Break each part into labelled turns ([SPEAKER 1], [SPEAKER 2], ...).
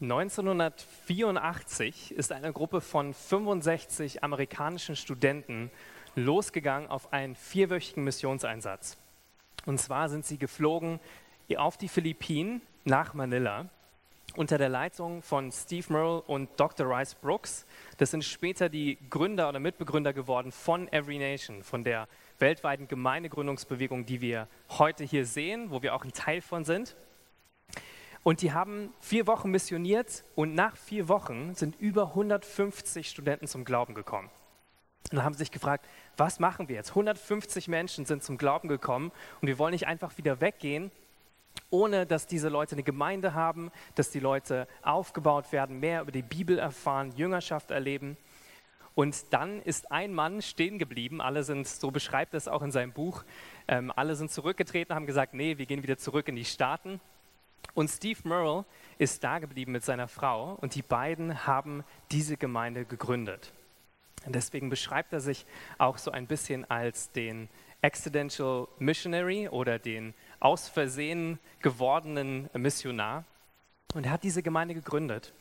[SPEAKER 1] 1984 ist eine Gruppe von 65 amerikanischen Studenten losgegangen auf einen vierwöchigen Missionseinsatz. Und zwar sind sie geflogen auf die Philippinen nach Manila unter der Leitung von Steve Merle und Dr. Rice Brooks. Das sind später die Gründer oder Mitbegründer geworden von Every Nation, von der weltweiten Gemeindegründungsbewegung, die wir heute hier sehen, wo wir auch ein Teil von sind. Und die haben vier Wochen missioniert und nach vier Wochen sind über 150 Studenten zum Glauben gekommen. Und haben sich gefragt, was machen wir jetzt? 150 Menschen sind zum Glauben gekommen und wir wollen nicht einfach wieder weggehen, ohne dass diese Leute eine Gemeinde haben, dass die Leute aufgebaut werden, mehr über die Bibel erfahren, Jüngerschaft erleben. Und dann ist ein Mann stehen geblieben, alle sind, so beschreibt es auch in seinem Buch, ähm, alle sind zurückgetreten, haben gesagt, nee, wir gehen wieder zurück in die Staaten. Und Steve Merle ist da geblieben mit seiner Frau und die beiden haben diese Gemeinde gegründet. Und deswegen beschreibt er sich auch so ein bisschen als den Accidental Missionary oder den aus Versehen gewordenen Missionar. Und er hat diese Gemeinde gegründet.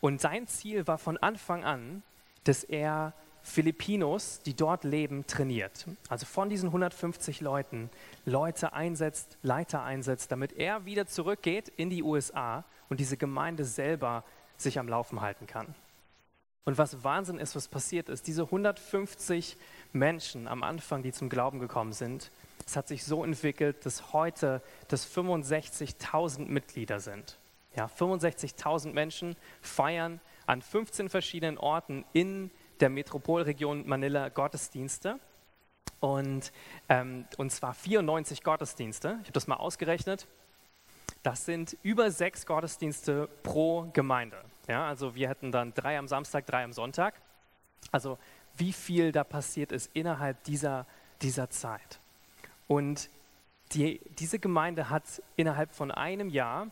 [SPEAKER 1] Und sein Ziel war von Anfang an, dass er Filipinos, die dort leben, trainiert. Also von diesen 150 Leuten Leute einsetzt, Leiter einsetzt, damit er wieder zurückgeht in die USA und diese Gemeinde selber sich am Laufen halten kann. Und was Wahnsinn ist, was passiert ist, diese 150 Menschen am Anfang, die zum Glauben gekommen sind, es hat sich so entwickelt, dass heute das 65.000 Mitglieder sind. Ja, 65.000 Menschen feiern an 15 verschiedenen Orten in der Metropolregion Manila Gottesdienste. Und, ähm, und zwar 94 Gottesdienste. Ich habe das mal ausgerechnet. Das sind über sechs Gottesdienste pro Gemeinde. Ja, also wir hätten dann drei am Samstag, drei am Sonntag. Also wie viel da passiert ist innerhalb dieser, dieser Zeit. Und die, diese Gemeinde hat innerhalb von einem Jahr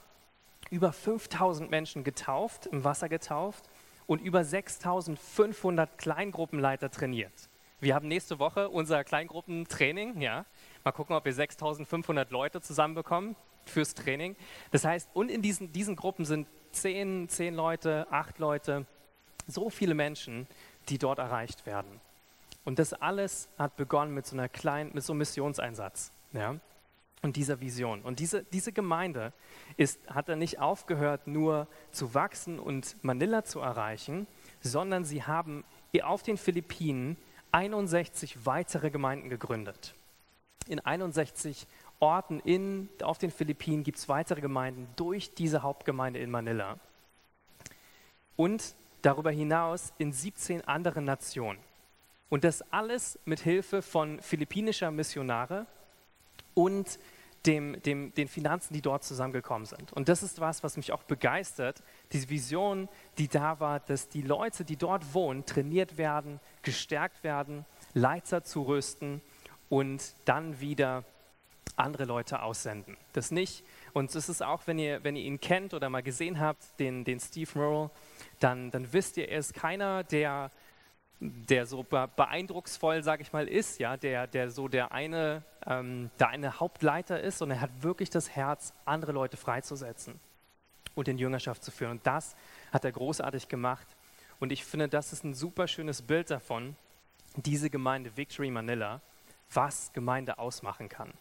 [SPEAKER 1] über 5000 Menschen getauft, im Wasser getauft und über 6500 Kleingruppenleiter trainiert. Wir haben nächste Woche unser Kleingruppentraining, ja. Mal gucken, ob wir 6500 Leute zusammenbekommen fürs Training. Das heißt, und in diesen, diesen Gruppen sind 10, 10 Leute, 8 Leute, so viele Menschen, die dort erreicht werden. Und das alles hat begonnen mit so einer kleinen, mit so einem Missionseinsatz. Ja und dieser Vision. Und diese, diese Gemeinde ist, hat dann nicht aufgehört, nur zu wachsen und Manila zu erreichen, sondern sie haben auf den Philippinen 61 weitere Gemeinden gegründet. In 61 Orten in, auf den Philippinen gibt es weitere Gemeinden durch diese Hauptgemeinde in Manila. Und darüber hinaus in 17 anderen Nationen. Und das alles mit Hilfe von philippinischer Missionare, und dem, dem, den Finanzen, die dort zusammengekommen sind. Und das ist was, was mich auch begeistert, diese Vision, die da war, dass die Leute, die dort wohnen, trainiert werden, gestärkt werden, Leiter zu rüsten und dann wieder andere Leute aussenden. Das nicht, und das ist auch, wenn ihr, wenn ihr ihn kennt oder mal gesehen habt, den, den Steve Merle, dann, dann wisst ihr, er ist keiner, der der so beeindrucksvoll, sage ich mal, ist, ja, der, der so der eine, ähm, der eine Hauptleiter ist und er hat wirklich das Herz, andere Leute freizusetzen und in Jüngerschaft zu führen. Und das hat er großartig gemacht. Und ich finde, das ist ein super schönes Bild davon, diese Gemeinde Victory Manila, was Gemeinde ausmachen kann.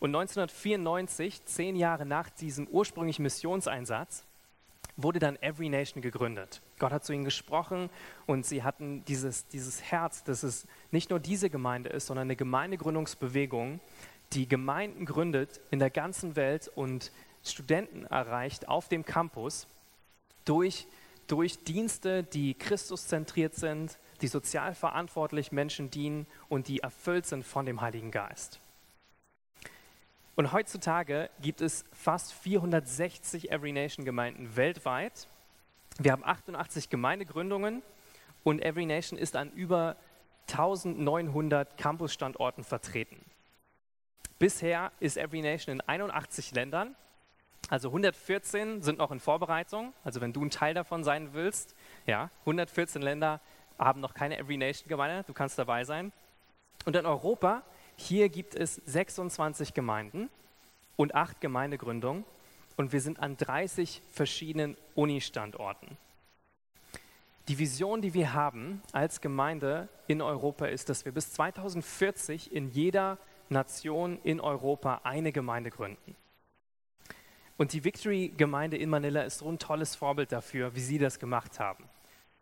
[SPEAKER 1] Und 1994, zehn Jahre nach diesem ursprünglichen Missionseinsatz, wurde dann Every Nation gegründet. Gott hat zu ihnen gesprochen und sie hatten dieses, dieses Herz, dass es nicht nur diese Gemeinde ist, sondern eine Gemeindegründungsbewegung, die Gemeinden gründet in der ganzen Welt und Studenten erreicht auf dem Campus durch, durch Dienste, die Christuszentriert sind, die sozial verantwortlich Menschen dienen und die erfüllt sind von dem Heiligen Geist. Und heutzutage gibt es fast 460 Every Nation Gemeinden weltweit. Wir haben 88 Gemeindegründungen und Every Nation ist an über 1900 Campusstandorten vertreten. Bisher ist Every Nation in 81 Ländern, also 114 sind noch in Vorbereitung. Also wenn du ein Teil davon sein willst, ja, 114 Länder haben noch keine Every Nation Gemeinde, du kannst dabei sein. Und in Europa hier gibt es 26 Gemeinden und acht Gemeindegründungen. Und wir sind an 30 verschiedenen Uni-Standorten. Die Vision, die wir haben als Gemeinde in Europa, ist, dass wir bis 2040 in jeder Nation in Europa eine Gemeinde gründen. Und die Victory-Gemeinde in Manila ist so ein tolles Vorbild dafür, wie sie das gemacht haben.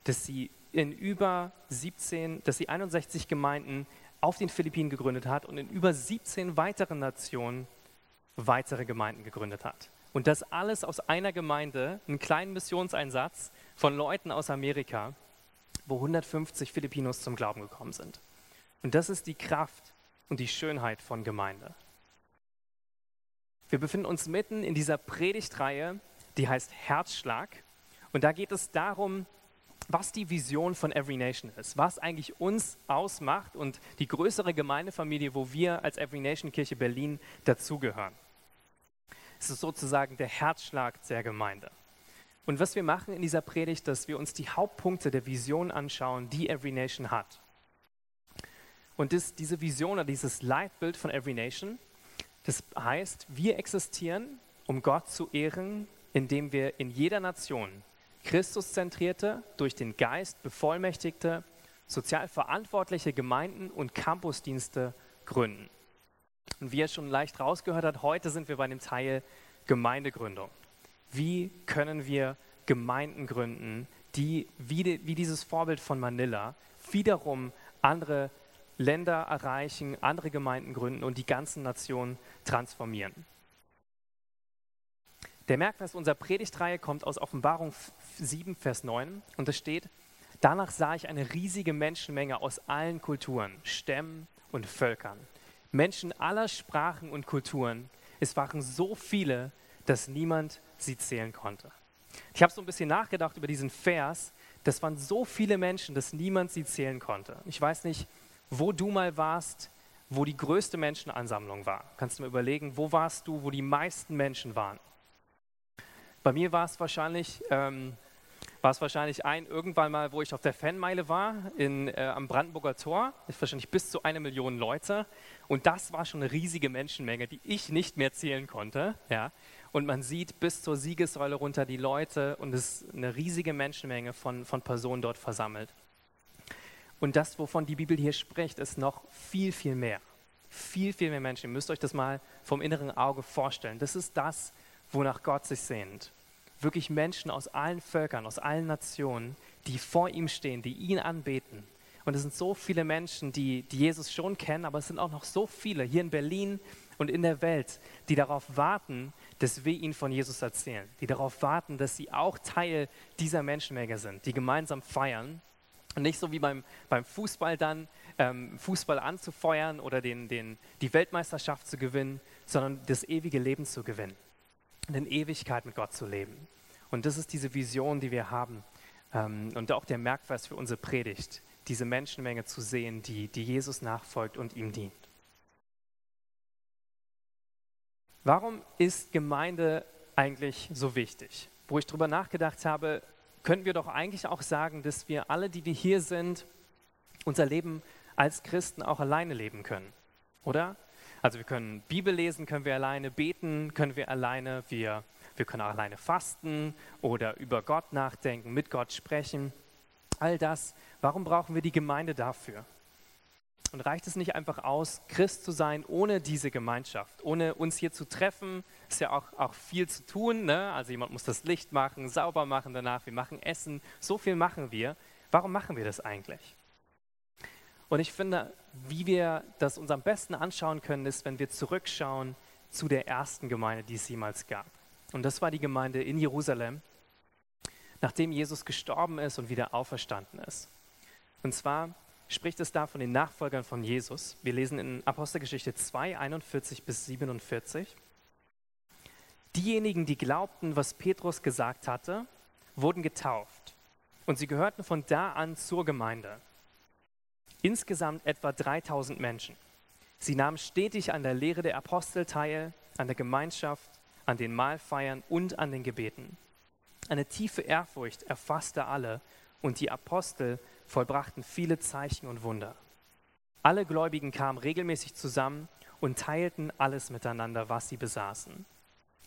[SPEAKER 1] Dass sie in über 17, dass sie 61 Gemeinden auf den Philippinen gegründet hat und in über 17 weiteren Nationen weitere Gemeinden gegründet hat. Und das alles aus einer Gemeinde, einen kleinen Missionseinsatz von Leuten aus Amerika, wo 150 Filipinos zum Glauben gekommen sind. Und das ist die Kraft und die Schönheit von Gemeinde. Wir befinden uns mitten in dieser Predigtreihe, die heißt Herzschlag. Und da geht es darum, was die Vision von Every Nation ist, was eigentlich uns ausmacht und die größere Gemeindefamilie, wo wir als Every Nation Kirche Berlin dazugehören. Es ist sozusagen der Herzschlag der Gemeinde. Und was wir machen in dieser Predigt, dass wir uns die Hauptpunkte der Vision anschauen, die Every Nation hat. Und das, diese Vision oder dieses Leitbild von Every Nation, das heißt, wir existieren, um Gott zu ehren, indem wir in jeder Nation Christuszentrierte, durch den Geist bevollmächtigte, sozial verantwortliche Gemeinden und Campusdienste gründen. Und wie ihr schon leicht rausgehört habt, heute sind wir bei dem Teil Gemeindegründung. Wie können wir Gemeinden gründen, die wie, wie dieses Vorbild von Manila wiederum andere Länder erreichen, andere Gemeinden gründen und die ganzen Nationen transformieren? Der Merkvers unserer Predigtreihe kommt aus Offenbarung 7, Vers 9 und es steht, danach sah ich eine riesige Menschenmenge aus allen Kulturen, Stämmen und Völkern. Menschen aller Sprachen und Kulturen. Es waren so viele, dass niemand sie zählen konnte. Ich habe so ein bisschen nachgedacht über diesen Vers. Das waren so viele Menschen, dass niemand sie zählen konnte. Ich weiß nicht, wo du mal warst, wo die größte Menschenansammlung war. Kannst du mir überlegen, wo warst du, wo die meisten Menschen waren? Bei mir war es wahrscheinlich, ähm, war es wahrscheinlich ein, irgendwann mal, wo ich auf der Fanmeile war, in, äh, am Brandenburger Tor, ist wahrscheinlich bis zu eine Million Leute. Und das war schon eine riesige Menschenmenge, die ich nicht mehr zählen konnte. Ja. Und man sieht bis zur Siegessäule runter die Leute und es ist eine riesige Menschenmenge von, von Personen dort versammelt. Und das, wovon die Bibel hier spricht, ist noch viel, viel mehr. Viel, viel mehr Menschen. Ihr müsst euch das mal vom inneren Auge vorstellen. Das ist das, wonach Gott sich sehnt. Wirklich Menschen aus allen Völkern, aus allen Nationen, die vor ihm stehen, die ihn anbeten. Und es sind so viele Menschen, die, die Jesus schon kennen, aber es sind auch noch so viele hier in Berlin und in der Welt, die darauf warten, dass wir ihnen von Jesus erzählen, die darauf warten, dass sie auch Teil dieser Menschenmenge sind, die gemeinsam feiern. Und nicht so wie beim, beim Fußball dann, ähm, Fußball anzufeuern oder den, den, die Weltmeisterschaft zu gewinnen, sondern das ewige Leben zu gewinnen in Ewigkeit mit Gott zu leben. Und das ist diese Vision, die wir haben. Ähm, und auch der Merkvers für unsere Predigt, diese Menschenmenge zu sehen, die, die Jesus nachfolgt und ihm dient. Warum ist Gemeinde eigentlich so wichtig? Wo ich darüber nachgedacht habe, können wir doch eigentlich auch sagen, dass wir alle, die wir hier sind, unser Leben als Christen auch alleine leben können. Oder? Also wir können Bibel lesen, können wir alleine, beten können wir alleine, wir, wir können auch alleine fasten oder über Gott nachdenken, mit Gott sprechen. All das, warum brauchen wir die Gemeinde dafür? Und reicht es nicht einfach aus, Christ zu sein ohne diese Gemeinschaft, ohne uns hier zu treffen? Ist ja auch, auch viel zu tun. Ne? Also jemand muss das Licht machen, sauber machen danach, wir machen Essen, so viel machen wir. Warum machen wir das eigentlich? Und ich finde, wie wir das uns am besten anschauen können, ist, wenn wir zurückschauen zu der ersten Gemeinde, die es jemals gab. Und das war die Gemeinde in Jerusalem, nachdem Jesus gestorben ist und wieder auferstanden ist. Und zwar spricht es da von den Nachfolgern von Jesus. Wir lesen in Apostelgeschichte 2, 41 bis 47. Diejenigen, die glaubten, was Petrus gesagt hatte, wurden getauft. Und sie gehörten von da an zur Gemeinde insgesamt etwa 3000 Menschen. Sie nahmen stetig an der Lehre der Apostel teil, an der Gemeinschaft, an den Mahlfeiern und an den Gebeten. Eine tiefe Ehrfurcht erfasste alle und die Apostel vollbrachten viele Zeichen und Wunder. Alle Gläubigen kamen regelmäßig zusammen und teilten alles miteinander, was sie besaßen.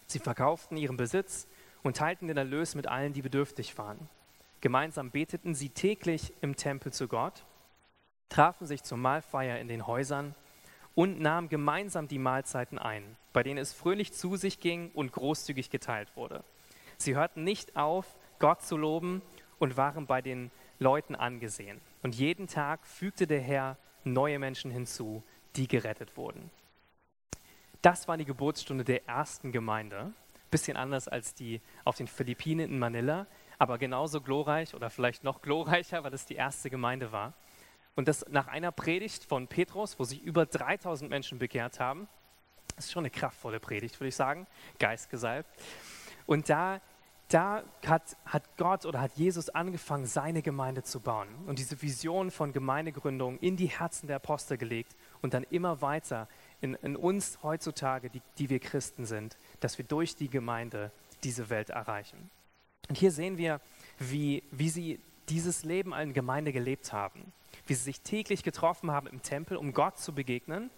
[SPEAKER 1] Sie verkauften ihren Besitz und teilten den Erlös mit allen, die bedürftig waren. Gemeinsam beteten sie täglich im Tempel zu Gott, trafen sich zur Mahlfeier in den Häusern und nahmen gemeinsam die Mahlzeiten ein, bei denen es fröhlich zu sich ging und großzügig geteilt wurde. Sie hörten nicht auf, Gott zu loben und waren bei den Leuten angesehen. Und jeden Tag fügte der Herr neue Menschen hinzu, die gerettet wurden. Das war die Geburtsstunde der ersten Gemeinde. Bisschen anders als die auf den Philippinen in Manila, aber genauso glorreich oder vielleicht noch glorreicher, weil es die erste Gemeinde war. Und das nach einer Predigt von Petrus, wo sich über 3000 Menschen bekehrt haben. Das ist schon eine kraftvolle Predigt, würde ich sagen. Geistgesalbt. Und da, da hat, hat Gott oder hat Jesus angefangen, seine Gemeinde zu bauen und diese Vision von Gemeindegründung in die Herzen der Apostel gelegt und dann immer weiter in, in uns heutzutage, die, die wir Christen sind, dass wir durch die Gemeinde diese Welt erreichen. Und hier sehen wir, wie, wie sie dieses Leben in Gemeinde gelebt haben wie sie sich täglich getroffen haben im Tempel, um Gott zu begegnen,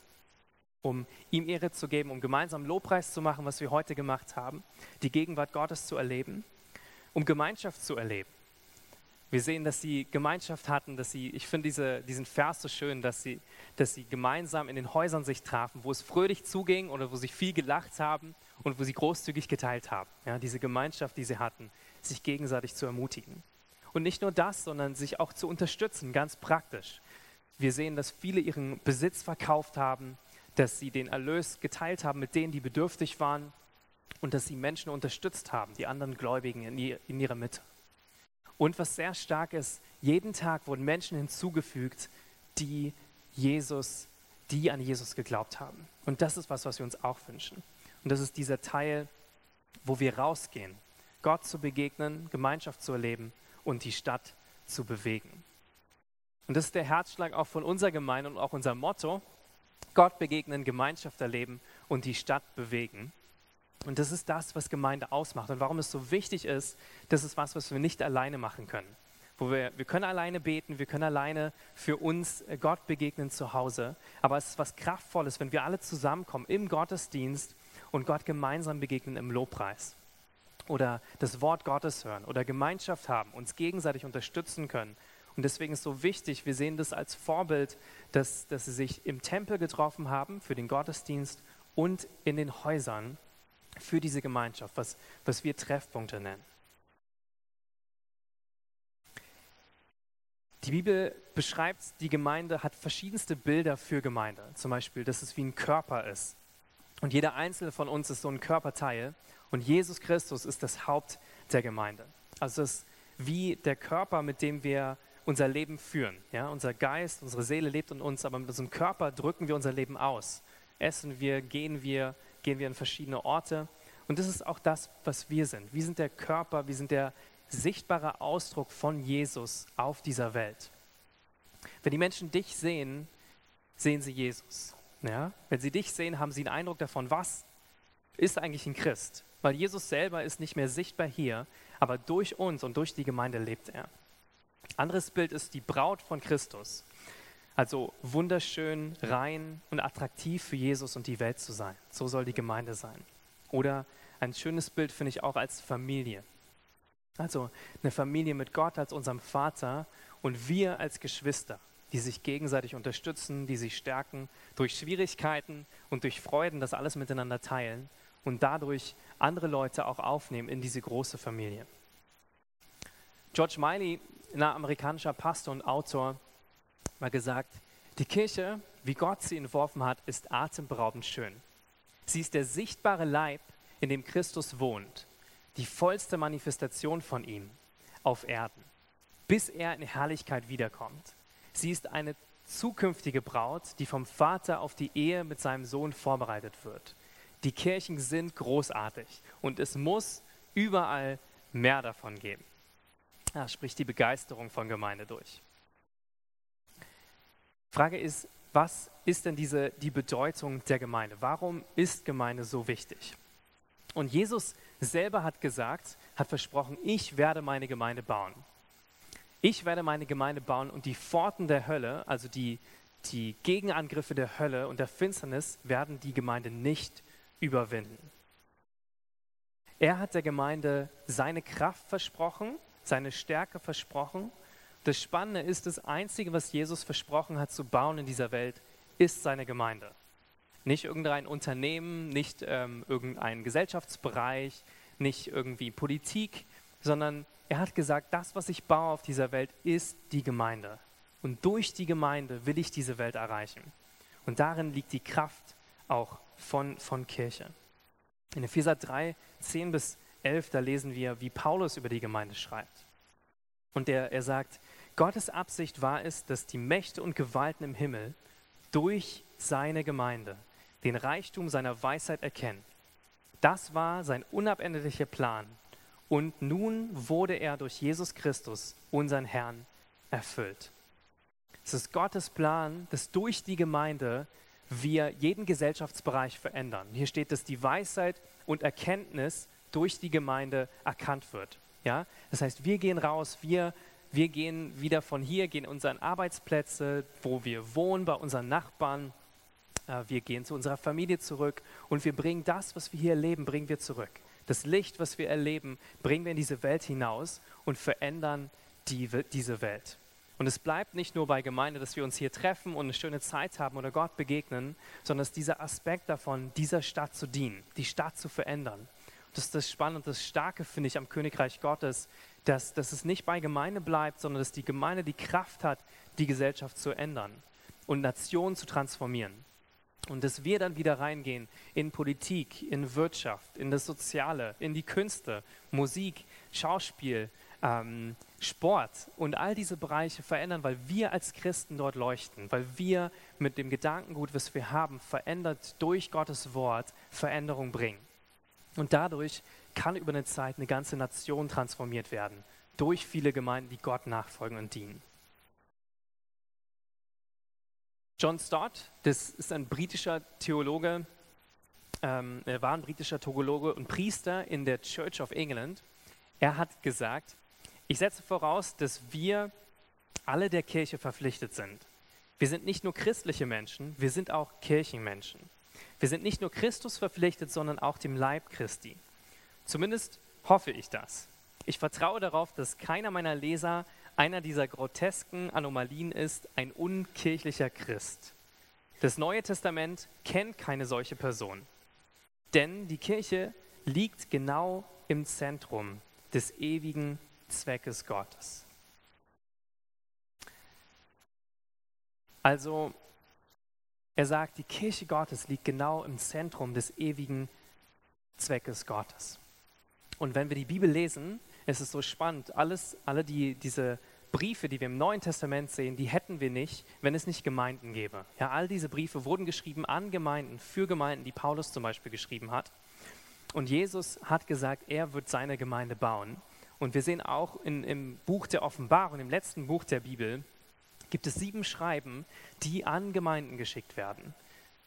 [SPEAKER 1] um ihm Ehre zu geben, um gemeinsam Lobpreis zu machen, was wir heute gemacht haben, die Gegenwart Gottes zu erleben, um Gemeinschaft zu erleben. Wir sehen, dass sie Gemeinschaft hatten, dass sie, ich finde diese, diesen Vers so schön, dass sie, dass sie gemeinsam in den Häusern sich trafen, wo es fröhlich zuging oder wo sie viel gelacht haben und wo sie großzügig geteilt haben. Ja, diese Gemeinschaft, die sie hatten, sich gegenseitig zu ermutigen. Und nicht nur das, sondern sich auch zu unterstützen, ganz praktisch. Wir sehen, dass viele ihren Besitz verkauft haben, dass sie den Erlös geteilt haben mit denen, die bedürftig waren und dass sie Menschen unterstützt haben, die anderen Gläubigen in, in ihrer Mitte. Und was sehr stark ist, jeden Tag wurden Menschen hinzugefügt, die Jesus, die an Jesus geglaubt haben. Und das ist was, was wir uns auch wünschen. Und das ist dieser Teil, wo wir rausgehen, Gott zu begegnen, Gemeinschaft zu erleben und die Stadt zu bewegen. Und das ist der Herzschlag auch von unserer Gemeinde und auch unser Motto, Gott begegnen, Gemeinschaft erleben und die Stadt bewegen. Und das ist das, was Gemeinde ausmacht und warum es so wichtig ist, das ist was, was wir nicht alleine machen können. Wo wir, wir können alleine beten, wir können alleine für uns äh, Gott begegnen zu Hause, aber es ist was Kraftvolles, wenn wir alle zusammenkommen im Gottesdienst und Gott gemeinsam begegnen im Lobpreis oder das Wort Gottes hören oder Gemeinschaft haben, uns gegenseitig unterstützen können. Und deswegen ist so wichtig, wir sehen das als Vorbild, dass, dass sie sich im Tempel getroffen haben für den Gottesdienst und in den Häusern für diese Gemeinschaft, was, was wir Treffpunkte nennen. Die Bibel beschreibt, die Gemeinde hat verschiedenste Bilder für Gemeinde. Zum Beispiel, dass es wie ein Körper ist. Und jeder einzelne von uns ist so ein Körperteil. Und Jesus Christus ist das Haupt der Gemeinde. Also es ist wie der Körper, mit dem wir unser Leben führen. Ja, unser Geist, unsere Seele lebt in uns, aber mit unserem Körper drücken wir unser Leben aus. Essen wir, gehen wir, gehen wir in verschiedene Orte. Und das ist auch das, was wir sind. Wir sind der Körper, wir sind der sichtbare Ausdruck von Jesus auf dieser Welt. Wenn die Menschen dich sehen, sehen sie Jesus. Ja? Wenn sie dich sehen, haben sie einen Eindruck davon, was ist eigentlich ein Christ? Weil Jesus selber ist nicht mehr sichtbar hier, aber durch uns und durch die Gemeinde lebt er. Anderes Bild ist die Braut von Christus. Also wunderschön, rein und attraktiv für Jesus und die Welt zu sein. So soll die Gemeinde sein. Oder ein schönes Bild finde ich auch als Familie. Also eine Familie mit Gott als unserem Vater und wir als Geschwister, die sich gegenseitig unterstützen, die sich stärken durch Schwierigkeiten und durch Freuden, das alles miteinander teilen und dadurch andere Leute auch aufnehmen in diese große Familie. George Miley, ein amerikanischer Pastor und Autor, mal gesagt, die Kirche, wie Gott sie entworfen hat, ist atemberaubend schön. Sie ist der sichtbare Leib, in dem Christus wohnt, die vollste Manifestation von ihm auf Erden, bis er in Herrlichkeit wiederkommt. Sie ist eine zukünftige Braut, die vom Vater auf die Ehe mit seinem Sohn vorbereitet wird. Die Kirchen sind großartig und es muss überall mehr davon geben. Da spricht die Begeisterung von Gemeinde durch. Frage ist, was ist denn diese, die Bedeutung der Gemeinde? Warum ist Gemeinde so wichtig? Und Jesus selber hat gesagt, hat versprochen, ich werde meine Gemeinde bauen. Ich werde meine Gemeinde bauen und die Pforten der Hölle, also die, die Gegenangriffe der Hölle und der Finsternis, werden die Gemeinde nicht überwinden. Er hat der Gemeinde seine Kraft versprochen, seine Stärke versprochen. Das Spannende ist, das Einzige, was Jesus versprochen hat zu bauen in dieser Welt, ist seine Gemeinde. Nicht irgendein Unternehmen, nicht ähm, irgendein Gesellschaftsbereich, nicht irgendwie Politik, sondern er hat gesagt, das, was ich baue auf dieser Welt, ist die Gemeinde. Und durch die Gemeinde will ich diese Welt erreichen. Und darin liegt die Kraft auch von, von Kirche. In Epheser 3, 10 bis 11, da lesen wir, wie Paulus über die Gemeinde schreibt. Und er, er sagt, Gottes Absicht war es, dass die Mächte und Gewalten im Himmel durch seine Gemeinde den Reichtum seiner Weisheit erkennen. Das war sein unabänderlicher Plan. Und nun wurde er durch Jesus Christus, unseren Herrn, erfüllt. Es ist Gottes Plan, dass durch die Gemeinde wir jeden Gesellschaftsbereich verändern. Hier steht, dass die Weisheit und Erkenntnis durch die Gemeinde erkannt wird. Ja? Das heißt, wir gehen raus, wir, wir gehen wieder von hier, gehen unseren Arbeitsplätze, wo wir wohnen, bei unseren Nachbarn. Äh, wir gehen zu unserer Familie zurück und wir bringen das, was wir hier erleben, bringen wir zurück. Das Licht, was wir erleben, bringen wir in diese Welt hinaus und verändern die, diese Welt. Und es bleibt nicht nur bei Gemeinde, dass wir uns hier treffen und eine schöne Zeit haben oder Gott begegnen, sondern es ist dieser Aspekt davon, dieser Stadt zu dienen, die Stadt zu verändern. Das ist das Spannende und das Starke, finde ich, am Königreich Gottes, dass, dass es nicht bei Gemeinde bleibt, sondern dass die Gemeinde die Kraft hat, die Gesellschaft zu ändern und Nationen zu transformieren. Und dass wir dann wieder reingehen in Politik, in Wirtschaft, in das Soziale, in die Künste, Musik, Schauspiel, ähm, Sport und all diese Bereiche verändern, weil wir als Christen dort leuchten, weil wir mit dem Gedankengut, was wir haben, verändert durch Gottes Wort Veränderung bringen. Und dadurch kann über eine Zeit eine ganze Nation transformiert werden, durch viele Gemeinden, die Gott nachfolgen und dienen. John Stott, das ist ein britischer Theologe, ähm, er war ein britischer Theologe und Priester in der Church of England. Er hat gesagt, ich setze voraus, dass wir alle der Kirche verpflichtet sind. Wir sind nicht nur christliche Menschen, wir sind auch Kirchenmenschen. Wir sind nicht nur Christus verpflichtet, sondern auch dem Leib Christi. Zumindest hoffe ich das. Ich vertraue darauf, dass keiner meiner Leser einer dieser grotesken Anomalien ist, ein unkirchlicher Christ. Das Neue Testament kennt keine solche Person. Denn die Kirche liegt genau im Zentrum des ewigen Zweckes Gottes. Also, er sagt, die Kirche Gottes liegt genau im Zentrum des ewigen Zweckes Gottes. Und wenn wir die Bibel lesen, ist es so spannend. Alles, alle die, diese Briefe, die wir im Neuen Testament sehen, die hätten wir nicht, wenn es nicht Gemeinden gäbe. Ja, all diese Briefe wurden geschrieben an Gemeinden, für Gemeinden, die Paulus zum Beispiel geschrieben hat. Und Jesus hat gesagt, er wird seine Gemeinde bauen. Und wir sehen auch in, im Buch der Offenbarung, im letzten Buch der Bibel, gibt es sieben Schreiben, die an Gemeinden geschickt werden.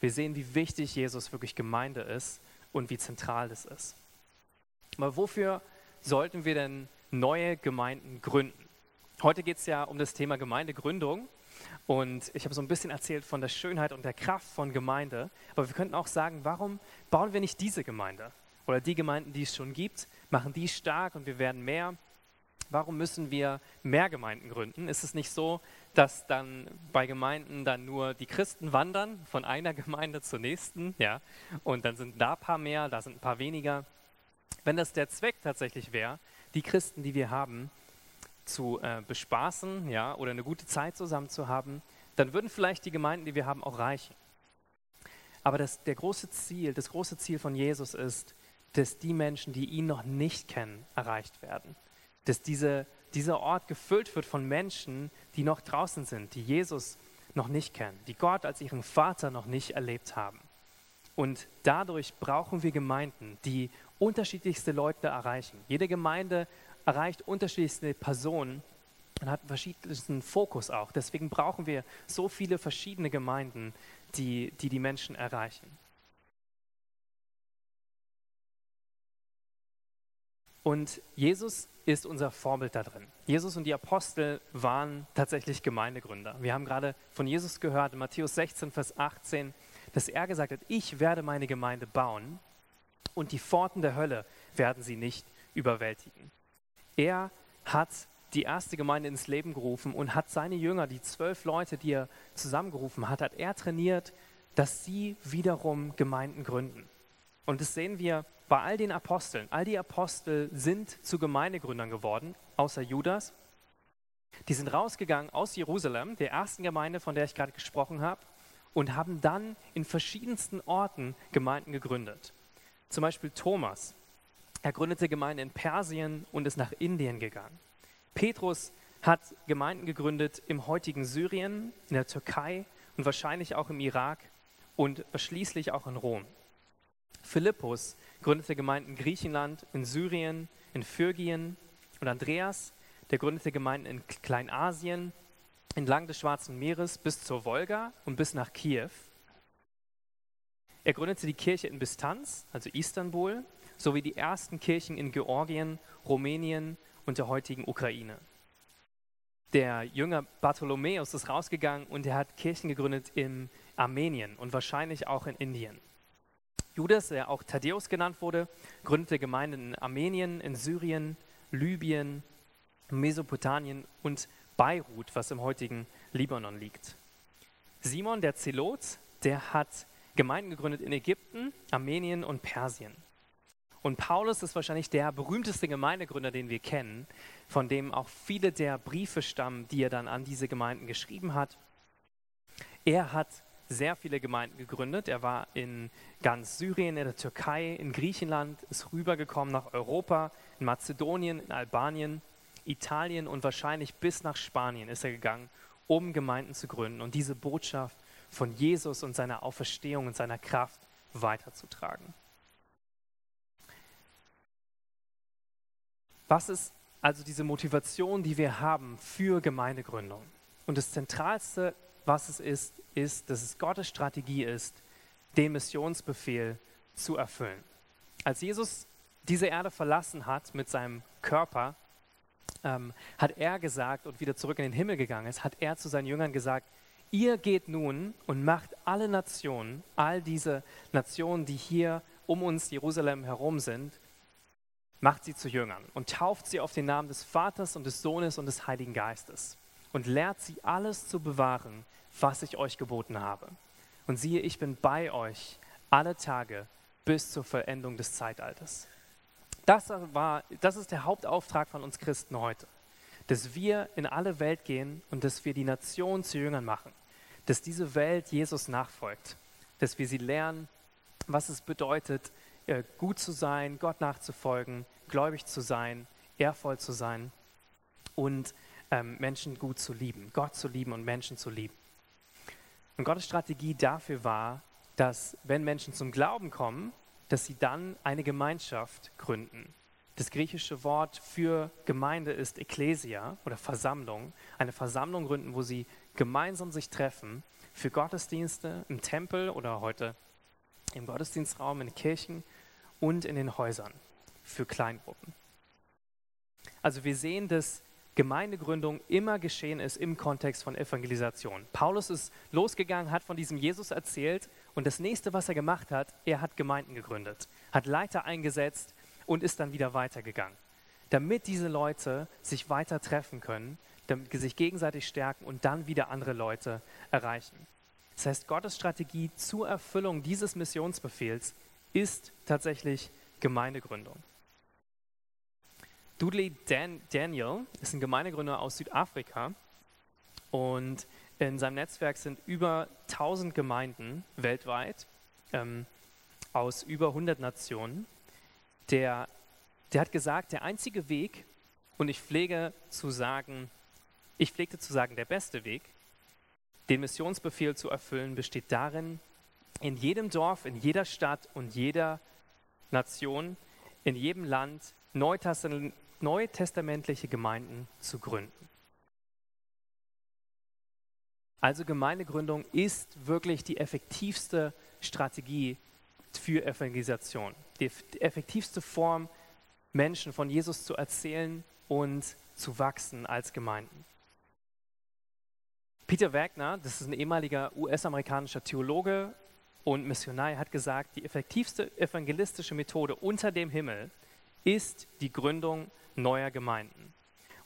[SPEAKER 1] Wir sehen, wie wichtig Jesus wirklich Gemeinde ist und wie zentral das ist. Aber wofür sollten wir denn neue Gemeinden gründen? Heute geht es ja um das Thema Gemeindegründung. Und ich habe so ein bisschen erzählt von der Schönheit und der Kraft von Gemeinde. Aber wir könnten auch sagen, warum bauen wir nicht diese Gemeinde? Oder die Gemeinden, die es schon gibt, machen die stark und wir werden mehr. Warum müssen wir mehr Gemeinden gründen? Ist es nicht so, dass dann bei Gemeinden dann nur die Christen wandern von einer Gemeinde zur nächsten, ja, und dann sind da ein paar mehr, da sind ein paar weniger. Wenn das der Zweck tatsächlich wäre, die Christen, die wir haben, zu äh, bespaßen, ja, oder eine gute Zeit zusammen zu haben, dann würden vielleicht die Gemeinden, die wir haben, auch reichen. Aber das, der große Ziel, das große Ziel von Jesus ist, dass die Menschen, die ihn noch nicht kennen, erreicht werden. Dass diese, dieser Ort gefüllt wird von Menschen, die noch draußen sind, die Jesus noch nicht kennen, die Gott als ihren Vater noch nicht erlebt haben. Und dadurch brauchen wir Gemeinden, die unterschiedlichste Leute erreichen. Jede Gemeinde erreicht unterschiedlichste Personen und hat verschiedensten Fokus auch. Deswegen brauchen wir so viele verschiedene Gemeinden, die die, die Menschen erreichen. Und Jesus ist unser Vorbild da drin. Jesus und die Apostel waren tatsächlich Gemeindegründer. Wir haben gerade von Jesus gehört in Matthäus 16, Vers 18, dass er gesagt hat, ich werde meine Gemeinde bauen und die Pforten der Hölle werden sie nicht überwältigen. Er hat die erste Gemeinde ins Leben gerufen und hat seine Jünger, die zwölf Leute, die er zusammengerufen hat, hat er trainiert, dass sie wiederum Gemeinden gründen. Und das sehen wir bei all den Aposteln. All die Apostel sind zu Gemeindegründern geworden, außer Judas. Die sind rausgegangen aus Jerusalem, der ersten Gemeinde, von der ich gerade gesprochen habe, und haben dann in verschiedensten Orten Gemeinden gegründet. Zum Beispiel Thomas. Er gründete Gemeinden in Persien und ist nach Indien gegangen. Petrus hat Gemeinden gegründet im heutigen Syrien, in der Türkei und wahrscheinlich auch im Irak und schließlich auch in Rom. Philippus gründete Gemeinden in Griechenland, in Syrien, in Phyrgien und Andreas, der gründete Gemeinden in Kleinasien, entlang des Schwarzen Meeres bis zur Wolga und bis nach Kiew. Er gründete die Kirche in Bistanz, also Istanbul, sowie die ersten Kirchen in Georgien, Rumänien und der heutigen Ukraine. Der Jünger Bartholomäus ist rausgegangen und er hat Kirchen gegründet in Armenien und wahrscheinlich auch in Indien. Judas, der auch Thaddäus genannt wurde, gründete Gemeinden in Armenien, in Syrien, Libyen, Mesopotamien und Beirut, was im heutigen Libanon liegt. Simon, der Zelot, der hat Gemeinden gegründet in Ägypten, Armenien und Persien. Und Paulus ist wahrscheinlich der berühmteste Gemeindegründer, den wir kennen, von dem auch viele der Briefe stammen, die er dann an diese Gemeinden geschrieben hat. Er hat sehr viele Gemeinden gegründet. Er war in ganz Syrien, in der Türkei, in Griechenland, ist rübergekommen nach Europa, in Mazedonien, in Albanien, Italien und wahrscheinlich bis nach Spanien ist er gegangen, um Gemeinden zu gründen und diese Botschaft von Jesus und seiner Auferstehung und seiner Kraft weiterzutragen. Was ist also diese Motivation, die wir haben für Gemeindegründung? Und das Zentralste, was es ist, ist, dass es Gottes Strategie ist, den Missionsbefehl zu erfüllen. Als Jesus diese Erde verlassen hat mit seinem Körper, ähm, hat er gesagt und wieder zurück in den Himmel gegangen ist, hat er zu seinen Jüngern gesagt, ihr geht nun und macht alle Nationen, all diese Nationen, die hier um uns Jerusalem herum sind, macht sie zu Jüngern und tauft sie auf den Namen des Vaters und des Sohnes und des Heiligen Geistes und lehrt sie alles zu bewahren, was ich euch geboten habe. Und siehe, ich bin bei euch alle Tage bis zur Vollendung des Zeitalters. Das, war, das ist der Hauptauftrag von uns Christen heute, dass wir in alle Welt gehen und dass wir die Nation zu Jüngern machen, dass diese Welt Jesus nachfolgt, dass wir sie lernen, was es bedeutet, äh, gut zu sein, Gott nachzufolgen, gläubig zu sein, ehrvoll zu sein und ähm, Menschen gut zu lieben, Gott zu lieben und Menschen zu lieben. Und Gottes Strategie dafür war, dass wenn Menschen zum Glauben kommen, dass sie dann eine Gemeinschaft gründen. Das griechische Wort für Gemeinde ist Ekklesia oder Versammlung. Eine Versammlung gründen, wo sie gemeinsam sich treffen für Gottesdienste im Tempel oder heute im Gottesdienstraum, in Kirchen und in den Häusern für Kleingruppen. Also wir sehen, dass Gemeindegründung immer geschehen ist im Kontext von Evangelisation. Paulus ist losgegangen, hat von diesem Jesus erzählt und das nächste, was er gemacht hat, er hat Gemeinden gegründet, hat Leiter eingesetzt und ist dann wieder weitergegangen, damit diese Leute sich weiter treffen können, damit sie sich gegenseitig stärken und dann wieder andere Leute erreichen. Das heißt, Gottes Strategie zur Erfüllung dieses Missionsbefehls ist tatsächlich Gemeindegründung. Dudley Dan Daniel ist ein Gemeindegründer aus Südafrika und in seinem Netzwerk sind über 1000 Gemeinden weltweit ähm, aus über 100 Nationen. Der, der hat gesagt, der einzige Weg, und ich pflege zu sagen, ich pflegte zu sagen, der beste Weg, den Missionsbefehl zu erfüllen, besteht darin, in jedem Dorf, in jeder Stadt und jeder Nation, in jedem Land neutestamentliche Gemeinden zu gründen. Also Gemeindegründung ist wirklich die effektivste Strategie für Evangelisation, die effektivste Form, Menschen von Jesus zu erzählen und zu wachsen als Gemeinden. Peter Wagner, das ist ein ehemaliger US-amerikanischer Theologe und Missionar, hat gesagt, die effektivste evangelistische Methode unter dem Himmel ist die Gründung neuer Gemeinden.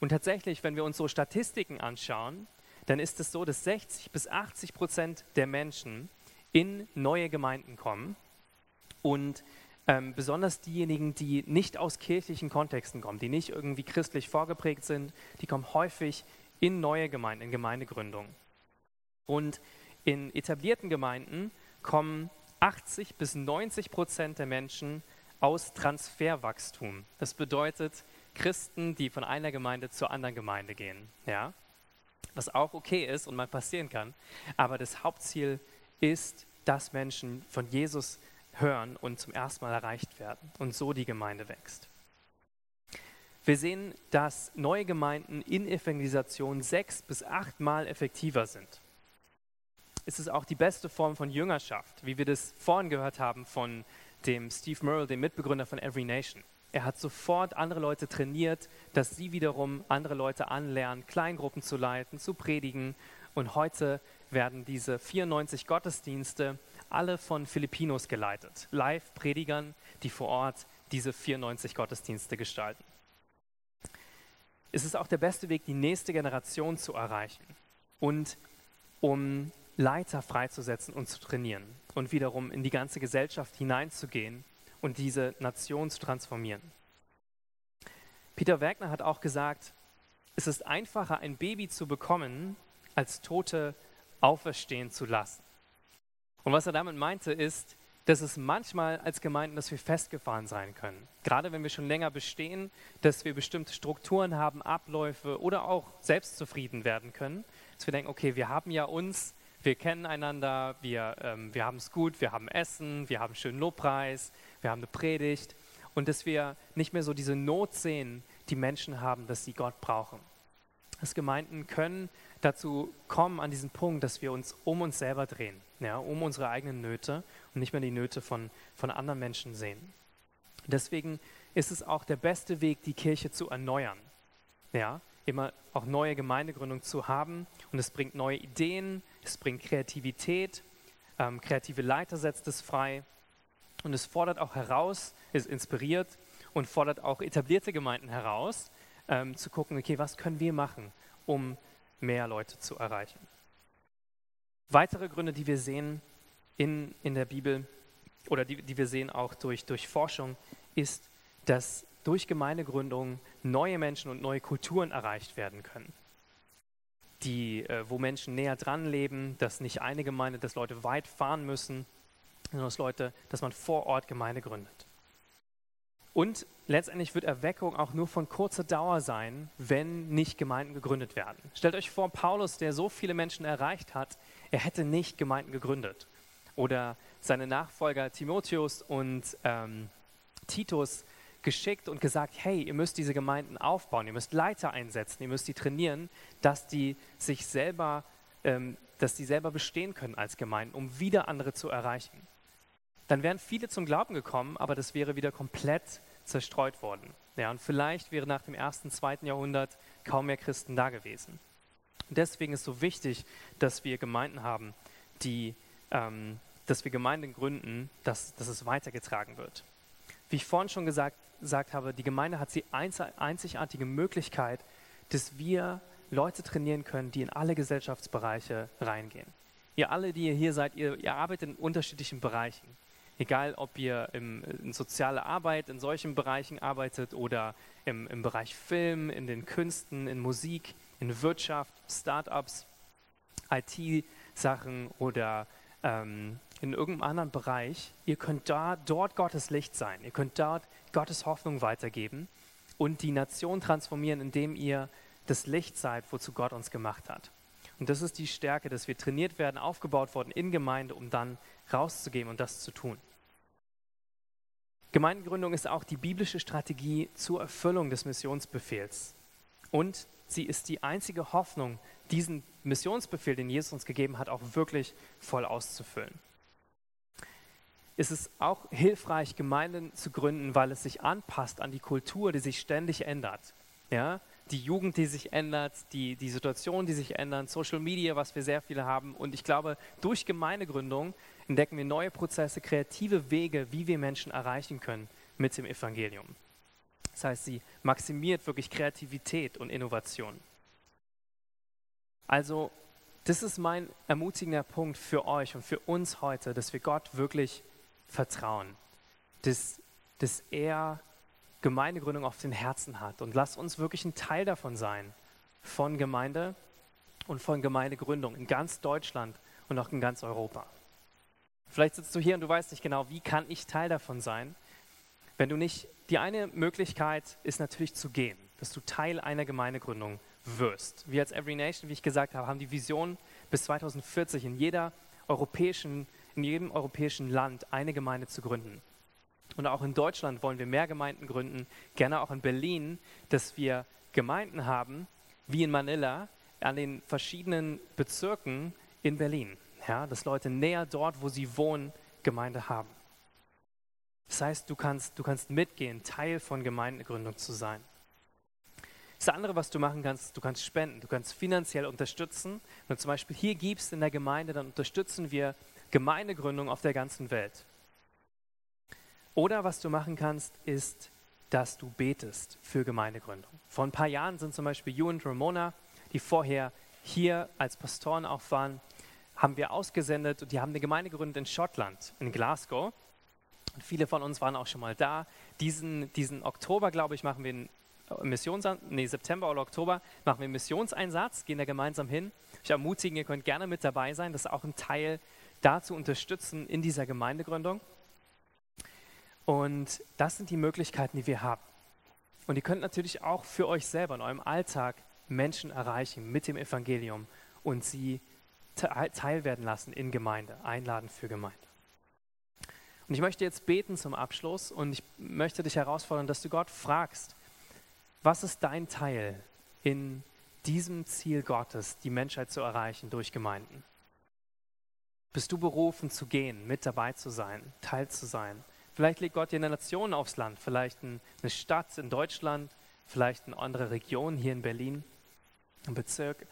[SPEAKER 1] Und tatsächlich, wenn wir uns so Statistiken anschauen, dann ist es so, dass 60 bis 80 Prozent der Menschen in neue Gemeinden kommen und ähm, besonders diejenigen, die nicht aus kirchlichen Kontexten kommen, die nicht irgendwie christlich vorgeprägt sind, die kommen häufig in neue Gemeinden, in Gemeindegründungen. Und in etablierten Gemeinden kommen 80 bis 90 Prozent der Menschen aus Transferwachstum. Das bedeutet Christen, die von einer Gemeinde zur anderen Gemeinde gehen. Ja? Was auch okay ist und mal passieren kann. Aber das Hauptziel ist, dass Menschen von Jesus hören und zum ersten Mal erreicht werden und so die Gemeinde wächst. Wir sehen, dass neue Gemeinden in Evangelisation sechs bis achtmal effektiver sind. Es ist auch die beste Form von Jüngerschaft, wie wir das vorhin gehört haben von dem Steve Merle, dem Mitbegründer von Every Nation. Er hat sofort andere Leute trainiert, dass sie wiederum andere Leute anlernen, Kleingruppen zu leiten, zu predigen. Und heute werden diese 94 Gottesdienste alle von Filipinos geleitet, Live-Predigern, die vor Ort diese 94 Gottesdienste gestalten. Es ist auch der beste Weg, die nächste Generation zu erreichen und um Leiter freizusetzen und zu trainieren und wiederum in die ganze Gesellschaft hineinzugehen und diese Nation zu transformieren. Peter Wagner hat auch gesagt, es ist einfacher, ein Baby zu bekommen, als Tote auferstehen zu lassen. Und was er damit meinte, ist, dass es manchmal als Gemeinden, dass wir festgefahren sein können. Gerade wenn wir schon länger bestehen, dass wir bestimmte Strukturen haben, Abläufe oder auch selbstzufrieden werden können. Dass wir denken, okay, wir haben ja uns, wir kennen einander, wir, ähm, wir haben es gut, wir haben Essen, wir haben schönen Lobpreis, wir haben eine Predigt. Und dass wir nicht mehr so diese Not sehen, die Menschen haben, dass sie Gott brauchen. Dass Gemeinden können dazu kommen an diesen Punkt, dass wir uns um uns selber drehen, ja, um unsere eigenen Nöte und nicht mehr die Nöte von, von anderen Menschen sehen. Deswegen ist es auch der beste Weg, die Kirche zu erneuern. Ja, immer auch neue Gemeindegründung zu haben und es bringt neue Ideen, es bringt Kreativität, ähm, kreative Leiter setzt es frei und es fordert auch heraus, es inspiriert und fordert auch etablierte Gemeinden heraus, ähm, zu gucken, okay, was können wir machen, um mehr Leute zu erreichen. Weitere Gründe, die wir sehen in, in der Bibel oder die, die wir sehen auch durch, durch Forschung, ist, dass durch Gemeindegründung neue Menschen und neue Kulturen erreicht werden können. Die, äh, wo Menschen näher dran leben, dass nicht eine Gemeinde, dass Leute weit fahren müssen, sondern dass Leute, dass man vor Ort Gemeinde gründet. Und letztendlich wird Erweckung auch nur von kurzer Dauer sein, wenn nicht Gemeinden gegründet werden. Stellt euch vor, Paulus, der so viele Menschen erreicht hat, er hätte nicht Gemeinden gegründet. Oder seine Nachfolger Timotheus und ähm, Titus geschickt und gesagt, hey, ihr müsst diese Gemeinden aufbauen, ihr müsst Leiter einsetzen, ihr müsst die trainieren, dass die sich selber, ähm, dass die selber bestehen können als Gemeinden, um wieder andere zu erreichen. Dann wären viele zum Glauben gekommen, aber das wäre wieder komplett zerstreut worden. Ja, und vielleicht wäre nach dem ersten, zweiten Jahrhundert kaum mehr Christen da gewesen. Deswegen ist so wichtig, dass wir Gemeinden haben, die, ähm, dass wir Gemeinden gründen, dass, dass es weitergetragen wird. Wie ich vorhin schon gesagt, gesagt habe, die Gemeinde hat die einzigartige Möglichkeit, dass wir Leute trainieren können, die in alle Gesellschaftsbereiche reingehen. Ihr alle, die ihr hier seid, ihr, ihr arbeitet in unterschiedlichen Bereichen. Egal, ob ihr im, in soziale Arbeit, in solchen Bereichen arbeitet oder im, im Bereich Film, in den Künsten, in Musik, in Wirtschaft, Startups, IT-Sachen oder ähm, in irgendeinem anderen Bereich, ihr könnt da, dort Gottes Licht sein. Ihr könnt dort Gottes Hoffnung weitergeben und die Nation transformieren, indem ihr das Licht seid, wozu Gott uns gemacht hat. Und das ist die Stärke, dass wir trainiert werden, aufgebaut worden in Gemeinde, um dann rauszugehen und das zu tun. Gemeindegründung ist auch die biblische Strategie zur Erfüllung des Missionsbefehls. Und sie ist die einzige Hoffnung, diesen Missionsbefehl, den Jesus uns gegeben hat, auch wirklich voll auszufüllen. Es ist auch hilfreich, Gemeinden zu gründen, weil es sich anpasst an die Kultur, die sich ständig ändert. Ja? Die Jugend, die sich ändert, die, die Situation, die sich ändert, Social Media, was wir sehr viele haben. Und ich glaube, durch Gemeindegründung entdecken wir neue Prozesse, kreative Wege, wie wir Menschen erreichen können mit dem Evangelium. Das heißt, sie maximiert wirklich Kreativität und Innovation. Also, das ist mein ermutigender Punkt für euch und für uns heute, dass wir Gott wirklich vertrauen, dass, dass er Gemeindegründung auf den Herzen hat. Und lasst uns wirklich ein Teil davon sein, von Gemeinde und von Gemeindegründung in ganz Deutschland und auch in ganz Europa. Vielleicht sitzt du hier und du weißt nicht genau, wie kann ich Teil davon sein. Wenn du nicht, die eine Möglichkeit ist natürlich zu gehen, dass du Teil einer Gemeindegründung wirst. Wir als Every Nation, wie ich gesagt habe, haben die Vision bis 2040 in jeder europäischen, in jedem europäischen Land eine Gemeinde zu gründen. Und auch in Deutschland wollen wir mehr Gemeinden gründen, gerne auch in Berlin, dass wir Gemeinden haben, wie in Manila, an den verschiedenen Bezirken in Berlin. Ja, dass Leute näher dort, wo sie wohnen, Gemeinde haben. Das heißt, du kannst, du kannst mitgehen, Teil von Gemeindegründung zu sein. Das andere, was du machen kannst, du kannst spenden, du kannst finanziell unterstützen. Wenn du zum Beispiel hier gibst in der Gemeinde, dann unterstützen wir Gemeindegründung auf der ganzen Welt. Oder was du machen kannst, ist, dass du betest für Gemeindegründung. Vor ein paar Jahren sind zum Beispiel You und Ramona, die vorher hier als Pastoren auch waren, haben wir ausgesendet und die haben eine Gemeinde gegründet in Schottland, in Glasgow. Und viele von uns waren auch schon mal da. Diesen, diesen Oktober, glaube ich, machen wir einen Missions nee, September oder Oktober machen wir einen Missionseinsatz, gehen da gemeinsam hin. Ich ermutige, ihr könnt gerne mit dabei sein. Das ist auch ein Teil, da zu unterstützen in dieser Gemeindegründung. Und das sind die Möglichkeiten, die wir haben. Und ihr könnt natürlich auch für euch selber in eurem Alltag Menschen erreichen mit dem Evangelium und sie teilwerden lassen in Gemeinde, einladen für Gemeinde. Und ich möchte jetzt beten zum Abschluss und ich möchte dich herausfordern, dass du Gott fragst, was ist dein Teil in diesem Ziel Gottes, die Menschheit zu erreichen durch Gemeinden? Bist du berufen zu gehen, mit dabei zu sein, Teil zu sein? Vielleicht legt Gott dir eine Nation aufs Land, vielleicht eine Stadt in Deutschland, vielleicht eine andere Region hier in Berlin, ein Bezirk,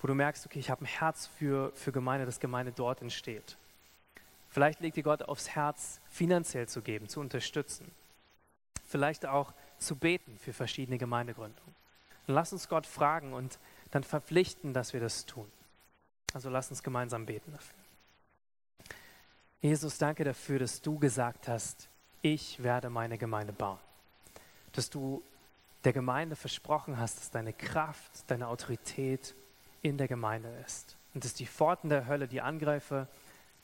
[SPEAKER 1] wo du merkst, okay, ich habe ein Herz für, für Gemeinde, dass Gemeinde dort entsteht. Vielleicht legt dir Gott aufs Herz, finanziell zu geben, zu unterstützen. Vielleicht auch zu beten für verschiedene Gemeindegründungen. Und lass uns Gott fragen und dann verpflichten, dass wir das tun. Also lass uns gemeinsam beten dafür. Jesus, danke dafür, dass du gesagt hast, ich werde meine Gemeinde bauen. Dass du der Gemeinde versprochen hast, dass deine Kraft, deine Autorität in der Gemeinde ist. Und dass die Pforten der Hölle, die Angreifer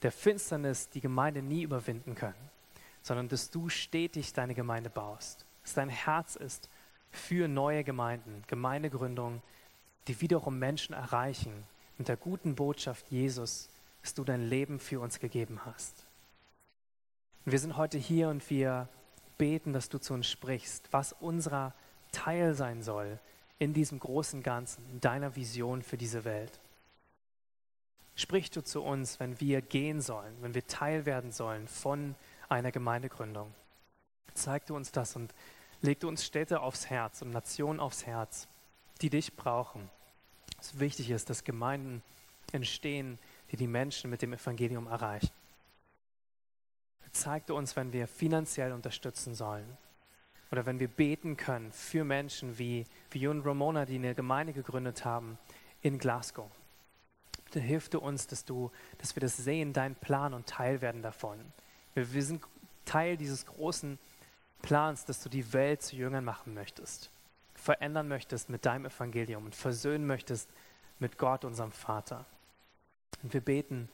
[SPEAKER 1] der Finsternis die Gemeinde nie überwinden können, sondern dass du stetig deine Gemeinde baust. Dass dein Herz ist für neue Gemeinden, Gemeindegründungen, die wiederum Menschen erreichen mit der guten Botschaft Jesus dass du dein Leben für uns gegeben hast. Und wir sind heute hier und wir beten, dass du zu uns sprichst, was unser Teil sein soll in diesem großen Ganzen, in deiner Vision für diese Welt. Sprich du zu uns, wenn wir gehen sollen, wenn wir Teil werden sollen von einer Gemeindegründung. Zeig du uns das und leg du uns Städte aufs Herz und Nationen aufs Herz, die dich brauchen. Es wichtig ist, dass Gemeinden entstehen, die die Menschen mit dem Evangelium erreichen. Zeig du uns, wenn wir finanziell unterstützen sollen oder wenn wir beten können für Menschen wie, wie Ramona, die eine Gemeinde gegründet haben in Glasgow. Bitte hilf du uns, dass, du, dass wir das sehen, dein Plan und Teil werden davon. Wir, wir sind Teil dieses großen Plans, dass du die Welt zu Jüngern machen möchtest, verändern möchtest mit deinem Evangelium und versöhnen möchtest mit Gott, unserem Vater. Und wir beten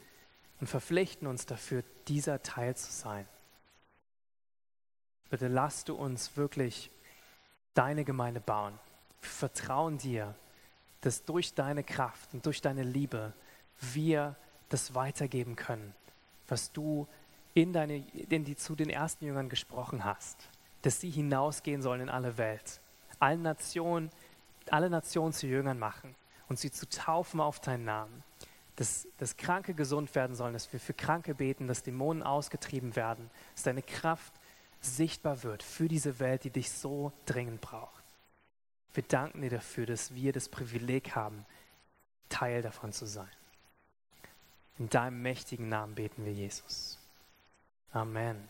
[SPEAKER 1] und verpflichten uns dafür, dieser Teil zu sein. Bitte lass du uns wirklich deine Gemeinde bauen. Wir vertrauen dir, dass durch deine Kraft und durch deine Liebe wir das weitergeben können, was du in deine, in die, zu den ersten Jüngern gesprochen hast, dass sie hinausgehen sollen in alle Welt, allen Nationen, alle Nationen zu Jüngern machen und sie zu taufen auf deinen Namen dass, dass Kranke gesund werden sollen, dass wir für Kranke beten, dass Dämonen ausgetrieben werden, dass deine Kraft sichtbar wird für diese Welt, die dich so dringend braucht. Wir danken dir dafür, dass wir das Privileg haben, Teil davon zu sein. In deinem mächtigen Namen beten wir, Jesus. Amen.